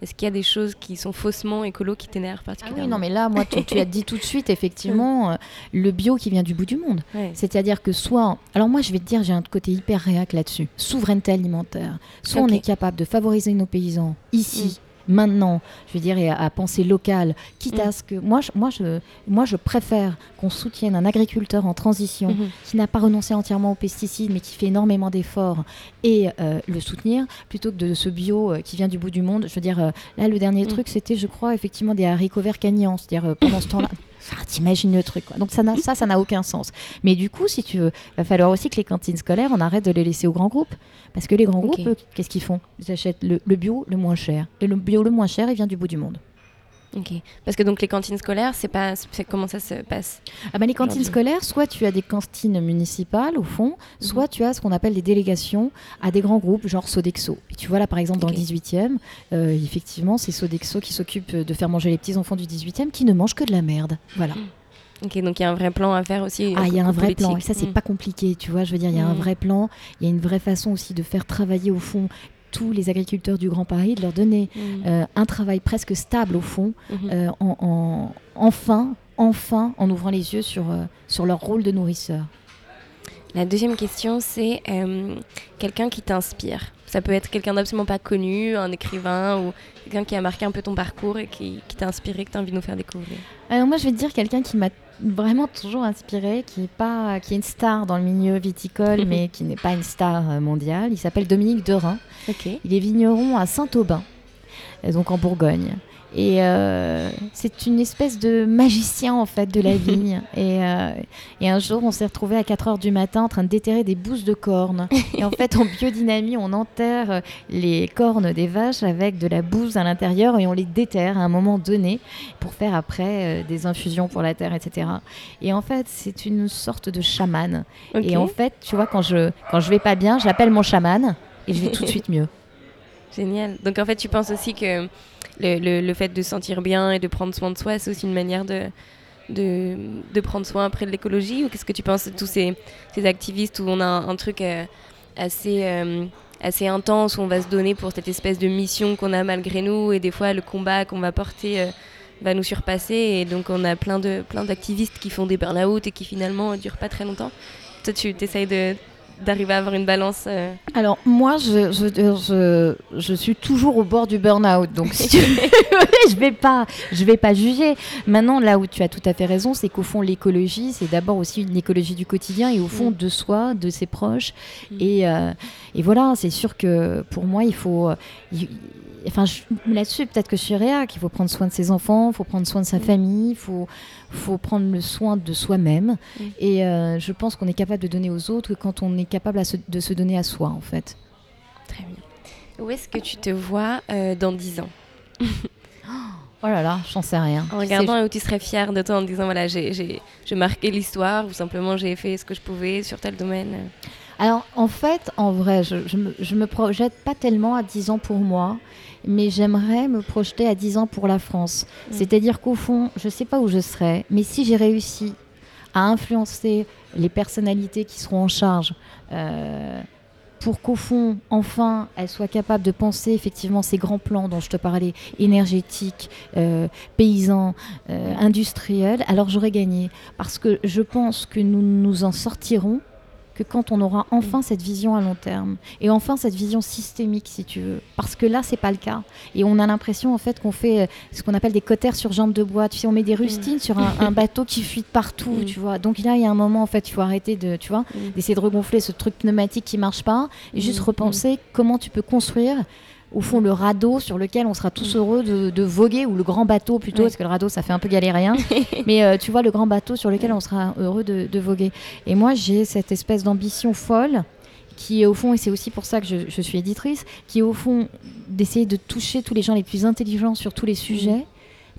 Est-ce qu'il y a des choses qui sont faussement écolo qui t'énervent Ah particulièrement oui, non, mais là, moi, tu, tu as dit tout de suite, effectivement, [LAUGHS] euh, le bio qui vient du bout du monde. Ouais. C'est-à-dire que soit. Alors, moi, je vais te dire, j'ai un côté hyper réac là-dessus. Souveraineté alimentaire. Soit on est capable de favoriser nos paysans ici. Maintenant, je veux dire, et à, à penser local, quitte Mm. à ce que moi, je, moi, je, moi, je préfère qu'on soutienne un agriculteur en transition Mhm. qui n'a pas renoncé entièrement aux pesticides, mais qui fait énormément d'efforts, et euh, le soutenir, plutôt que de ce bio euh, qui vient du bout du monde. Je veux dire, euh, là, le dernier Mm. truc, c'était, je crois, effectivement, des haricots verts cagnants. C'est-à-dire, pendant ce temps-là. [LAUGHS] Ah, T'imagines le truc, quoi. Donc ça, n'a- ça, ça n'a aucun sens. Mais du coup, si tu veux, va falloir aussi que les cantines scolaires, on arrête de les laisser aux grands groupes. Parce que les grands groupes, qu'est-ce qu'ils font? Ils achètent le, le bio le moins cher. Et le bio le moins cher, il vient du bout du monde. Ok. Parce que donc les cantines scolaires, c'est pas, c'est comment ça se passe Ah bah, les cantines scolaires, soit tu as des cantines municipales au fond, soit Mhm. tu as ce qu'on appelle des délégations à des grands groupes, genre Sodexo. Et tu vois là par exemple dans le 18e, euh, effectivement c'est Sodexo qui s'occupe de faire manger les petits enfants du 18e qui ne mangent que de la merde. Voilà. Ok, donc il y a un vrai plan à faire aussi. Ah, il y a un vrai politique. plan. Et ça c'est Mm. pas compliqué, tu vois. Je veux dire, il y a un Mhm. vrai plan. Il y a une vraie façon aussi de faire travailler au fond tous les agriculteurs du Grand Paris, de leur donner Mm. euh, un travail presque stable au fond, Mhm. euh, en, en- enfin, enfin, en ouvrant les yeux sur, euh, sur leur rôle de nourrisseur. La deuxième question, c'est euh, quelqu'un qui t'inspire. Ça peut être quelqu'un d'absolument pas connu, un écrivain ou quelqu'un qui a marqué un peu ton parcours et qui, qui t'a inspiré, que tu as envie de nous faire découvrir. Alors moi, je vais te dire quelqu'un qui m'a vraiment toujours inspiré, qui est pas, qui est une star dans le milieu viticole, [LAUGHS] mais qui n'est pas une star euh, mondiale. Il s'appelle Dominique Derain. Ok. Il est vigneron à Saint-Aubin, euh, donc en Bourgogne. Et euh, c'est une espèce de magicien en fait de la [LAUGHS] et, euh, et, un jour, on s'est retrouvé à 4 heures du matin en train de déterrer des bousses de cornes. et en fait, en [LAUGHS] biodynamie, on enterre les cornes des vaches avec de la bouse à l'intérieur et on les déterre à un moment donné pour faire après euh, des infusions pour la terre, etc. Et en fait, c'est une sorte de chaman. Et en fait, tu vois, quand je, quand je vais pas bien, j'appelle mon chaman et je vais tout de [LAUGHS] suite mieux. Génial. Donc en fait, tu penses aussi que le, le, fait de se sentir bien et de prendre soin de soi, c'est aussi une manière de, de, de prendre soin après de l'écologie Ou qu'est-ce que tu penses de tous ces, ces, activistes où on a un, truc euh, assez, euh, assez intense, où on va se donner pour cette espèce de mission qu'on a malgré nous et des fois le combat qu'on va porter euh, va nous surpasser et donc on a plein de plein d'activistes qui font des burn-out et qui finalement ne durent pas très longtemps. Toi, tu essayes de d'arriver à avoir une balance euh. Alors moi, je, je, je, suis toujours au bord du burn-out, donc [LAUGHS] je vais pas, je vais pas juger. Maintenant, là où tu as tout à fait raison, c'est qu'au fond, l'écologie, c'est d'abord aussi une écologie du quotidien et au fond mm. de soi, de ses proches. Mm. Et, euh, et, voilà, c'est sûr que pour moi, il faut, enfin là-dessus, peut-être que je suis réa, qu'il faut prendre soin de ses enfants, il faut prendre soin de sa mm. famille, il faut faut prendre le soin de soi-même. Mm. Et euh, je pense qu'on est capable de donner aux autres quand on est capable de se donner à soi, en fait. Très bien. Où est-ce que tu te vois euh, dans 10 ans? [GASPS] Oh là là, j'en sais rien. En regardant où tu serais fière de toi en disant voilà, j'ai marqué l'histoire ou simplement j'ai fait ce que je pouvais sur tel domaine Alors en fait, en vrai, je, je, me, je me projette pas tellement à 10 ans pour moi mais j'aimerais me projeter à 10 ans pour la France. Mm. C'est-à-dire qu'au fond, je ne sais pas où je serai, mais si j'ai réussi à influencer les personnalités qui seront en charge, euh, pour qu'au fond, enfin, elles soient capables de penser effectivement ces grands plans dont je te parlais, énergétiques, euh, paysans, euh, industriels, alors j'aurais gagné. Parce que je pense que nous nous en sortirons que quand on aura enfin cette vision à long terme et enfin cette vision systémique, si tu veux. Parce que là, c'est pas le cas. Et on a l'impression en fait qu'on fait euh, ce qu'on appelle des cotères sur jambes de bois. Tu sais, on met des rustines mm. sur un, bateau qui fuit partout, mm. tu vois. Donc là, il y a un moment en fait, il faut arrêter de, tu vois, mm. d'essayer de regonfler ce truc pneumatique qui marche pas et juste repenser comment tu peux construire au fond le radeau sur lequel on sera tous heureux de, voguer, ou le grand bateau plutôt, parce que le radeau ça fait un peu galérien, [LAUGHS] mais euh, tu vois le grand bateau sur lequel on sera heureux de, voguer. Et moi j'ai cette espèce d'ambition folle qui est au fond, et c'est aussi pour ça que je, suis éditrice, qui est au fond d'essayer de toucher tous les gens les plus intelligents sur tous les sujets,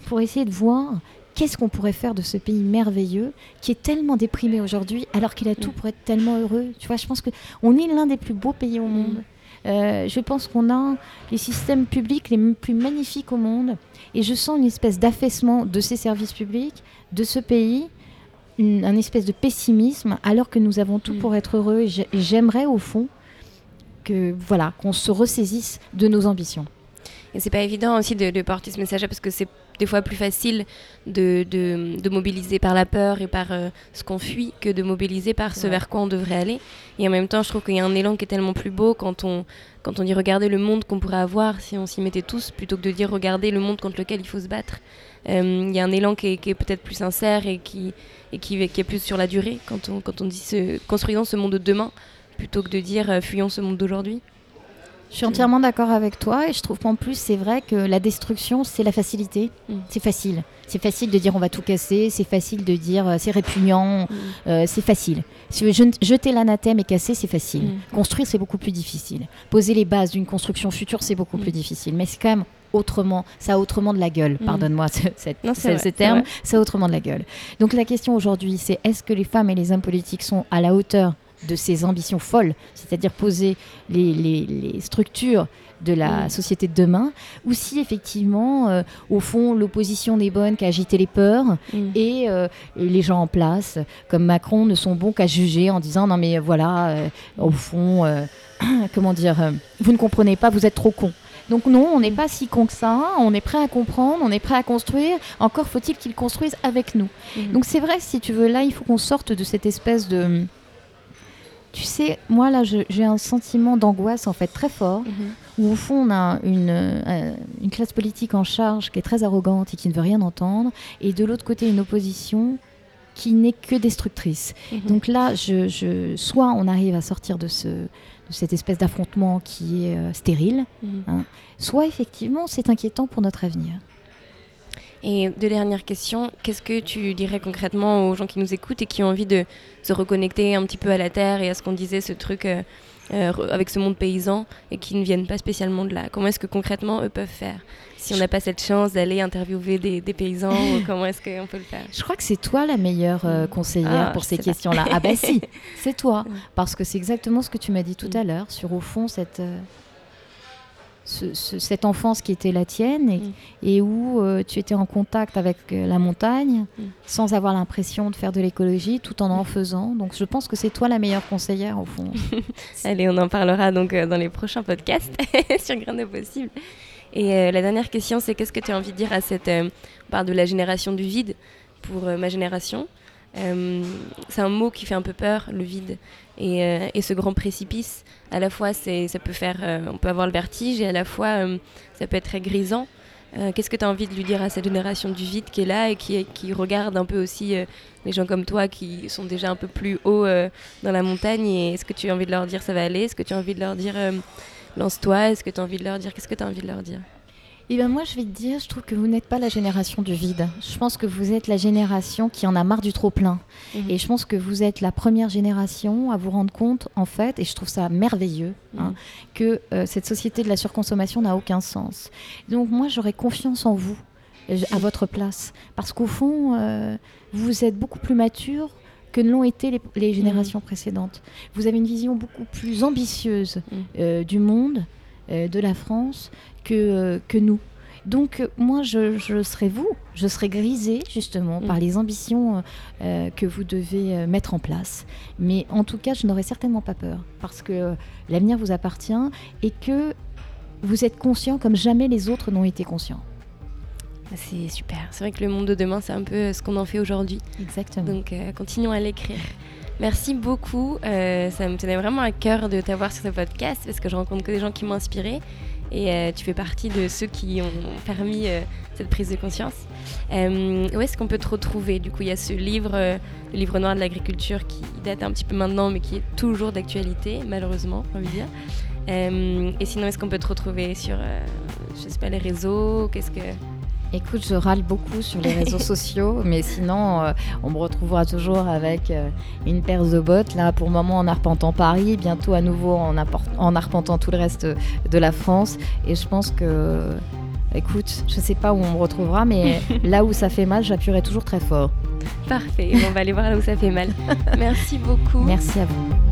pour essayer de voir qu'est-ce qu'on pourrait faire de ce pays merveilleux qui est tellement déprimé aujourd'hui alors qu'il a tout pour être tellement heureux. Tu vois, je pense que on est l'un des plus beaux pays au monde. Euh, je pense qu'on a les systèmes publics les plus magnifiques au monde et je sens une espèce d'affaissement de ces services publics, de ce pays, une, un espèce de pessimisme alors que nous avons tout mm. pour être heureux et j'aimerais au fond que voilà qu'on se ressaisisse de nos ambitions. Et c'est pas évident aussi de, de porter ce message parce que c'est des fois plus facile de, de, mobiliser par la peur et par euh, ce qu'on fuit que de mobiliser par ce vers quoi on devrait aller. Et en même temps, je trouve qu'il y a un élan qui est tellement plus beau quand on, quand on dit regarder le monde qu'on pourrait avoir si on s'y mettait tous, plutôt que de dire regarder le monde contre lequel il faut se battre. Euh, il y a un élan qui est, est peut-être plus sincère et, qui, et qui, qui, est plus sur la durée quand on, quand on dit ce, construisons ce monde de demain plutôt que de dire euh, fuyons ce monde d'aujourd'hui. Je suis entièrement d'accord avec toi et je trouve qu'en plus c'est vrai que la destruction c'est la facilité. Mm. C'est facile. C'est facile de dire on va tout casser, c'est facile de dire euh, c'est répugnant, mm. euh, c'est facile. Jeter l'anathème et casser c'est facile. Mm. Construire c'est beaucoup plus difficile. Poser les bases d'une construction future c'est beaucoup plus difficile. Mais c'est quand même autrement, ça a autrement de la gueule, pardonne-moi ce, terme, ça a autrement de la gueule. Donc la question aujourd'hui c'est est-ce que les femmes et les hommes politiques sont à la hauteur de ses ambitions folles, c'est-à-dire poser les, structures de la mm. société de demain, ou si effectivement, euh, au fond, l'opposition n'est bonne qu'à agiter les peurs mm. euh, et, les gens en place, comme Macron, ne sont bons qu'à juger en disant non mais voilà, euh, au fond, [CLEARS THROAT] comment dire, vous ne comprenez pas, vous êtes trop con. Donc non, on n'est pas si con que ça, on est prêt à comprendre, on est prêt à construire, encore faut-il qu'ils construisent avec nous. Mm. Donc c'est vrai, si tu veux, là, il faut qu'on sorte de cette espèce de tu sais, moi là, j'ai un sentiment d'angoisse en fait très fort, mhm. où au fond on a une, euh, une, classe politique en charge qui est très arrogante et qui ne veut rien entendre, et de l'autre côté une opposition qui n'est que destructrice. Mhm. Donc là, je, soit on arrive à sortir de, ce, de cette espèce d'affrontement qui est euh, stérile, mhm. hein, soit effectivement c'est inquiétant pour notre avenir. Et deux dernières questions. Qu'est-ce que tu dirais concrètement aux gens qui nous écoutent et qui ont envie de se reconnecter un petit peu à la terre et à ce qu'on disait, ce truc euh, euh, avec ce monde paysan et qui ne viennent pas spécialement de là? Comment est-ce que concrètement eux peuvent faire? Si on n'a pas cette chance d'aller interviewer des, paysans, [LAUGHS] comment est-ce qu'on peut le faire? Je crois que c'est toi la meilleure euh, conseillère ah, pour ces questions-là. Ah bah si, [LAUGHS] c'est toi. Parce que c'est exactement ce que tu m'as dit tout à l'heure, sur au fond cette, cette enfance qui était la tienne et, mm. où euh, tu étais en contact avec euh, la montagne mm. sans avoir l'impression de faire de l'écologie tout en en faisant. Donc je pense que c'est toi la meilleure conseillère au fond. [LAUGHS] Allez, on en parlera donc euh, dans les prochains podcasts [LAUGHS] sur Grain de Possible. Et la dernière question, c'est qu'est-ce que tu as envie de dire à cette... on parle de la génération du vide pour ma génération? C'est un mot qui fait un peu peur, le vide. Euh, et, ce grand précipice, à la fois, ça peut faire, euh, on peut avoir le vertige et à la fois, euh, ça peut être très grisant. Qu'est-ce que tu as envie de lui dire à cette génération du vide qui est là et qui, qui regarde un peu aussi les gens comme toi qui sont déjà un peu plus haut dans la montagne Et est-ce que tu as envie de leur dire ça va aller? Est-ce que tu as envie de leur dire lance-toi? Est-ce que tu as envie de leur dire Qu'est-ce que tu as envie de leur dire? Eh bien moi, je vais te dire, je trouve que vous n'êtes pas la génération du vide. Je pense que vous êtes la génération qui en a marre du trop-plein. Mhm. Et je pense que vous êtes la première génération à vous rendre compte, en fait, et je trouve ça merveilleux, hein, mhm. que euh, cette société de la surconsommation n'a aucun sens. Donc moi, j'aurais confiance en vous, à votre place. Parce qu'au fond, euh, vous êtes beaucoup plus mature que ne l'ont été les, générations mhm. précédentes. Vous avez une vision beaucoup plus ambitieuse euh, du monde, de la France, que, que nous. Donc moi, je, je, serai vous, je serai grisée justement par mm. les ambitions euh, que vous devez euh, mettre en place. Mais en tout cas, je n'aurai certainement pas peur parce que euh, l'avenir vous appartient et que vous êtes conscient comme jamais les autres n'ont été conscients. C'est super. C'est vrai que le monde de demain, c'est un peu ce qu'on en fait aujourd'hui. Exactement. Donc continuons à l'écrire. Merci beaucoup. ça me tenait vraiment à cœur de t'avoir sur ce podcast parce que je rencontre que des gens qui m'ont inspiré et euh, tu fais partie de ceux qui ont permis euh, cette prise de conscience. Euh, où est-ce qu'on peut te retrouver? Du coup, il y a ce livre, le livre noir de l'agriculture, qui date un petit peu maintenant, mais qui est toujours d'actualité, malheureusement, envie de dire. et sinon, est-ce qu'on peut te retrouver sur, je sais pas, les réseaux? Qu'est-ce que Écoute, je râle beaucoup sur les réseaux [LAUGHS] sociaux, mais sinon, euh, on me retrouvera toujours avec euh, une paire de bottes, là, pour le moment en arpentant Paris, bientôt à nouveau en, en, arpentant tout le reste de la France. Et je pense que, écoute, je ne sais pas où on me retrouvera, mais [LAUGHS] là où ça fait mal, j'appuierai toujours très fort. Parfait, on va aller voir là où ça fait mal. [LAUGHS] Merci beaucoup. Merci à vous.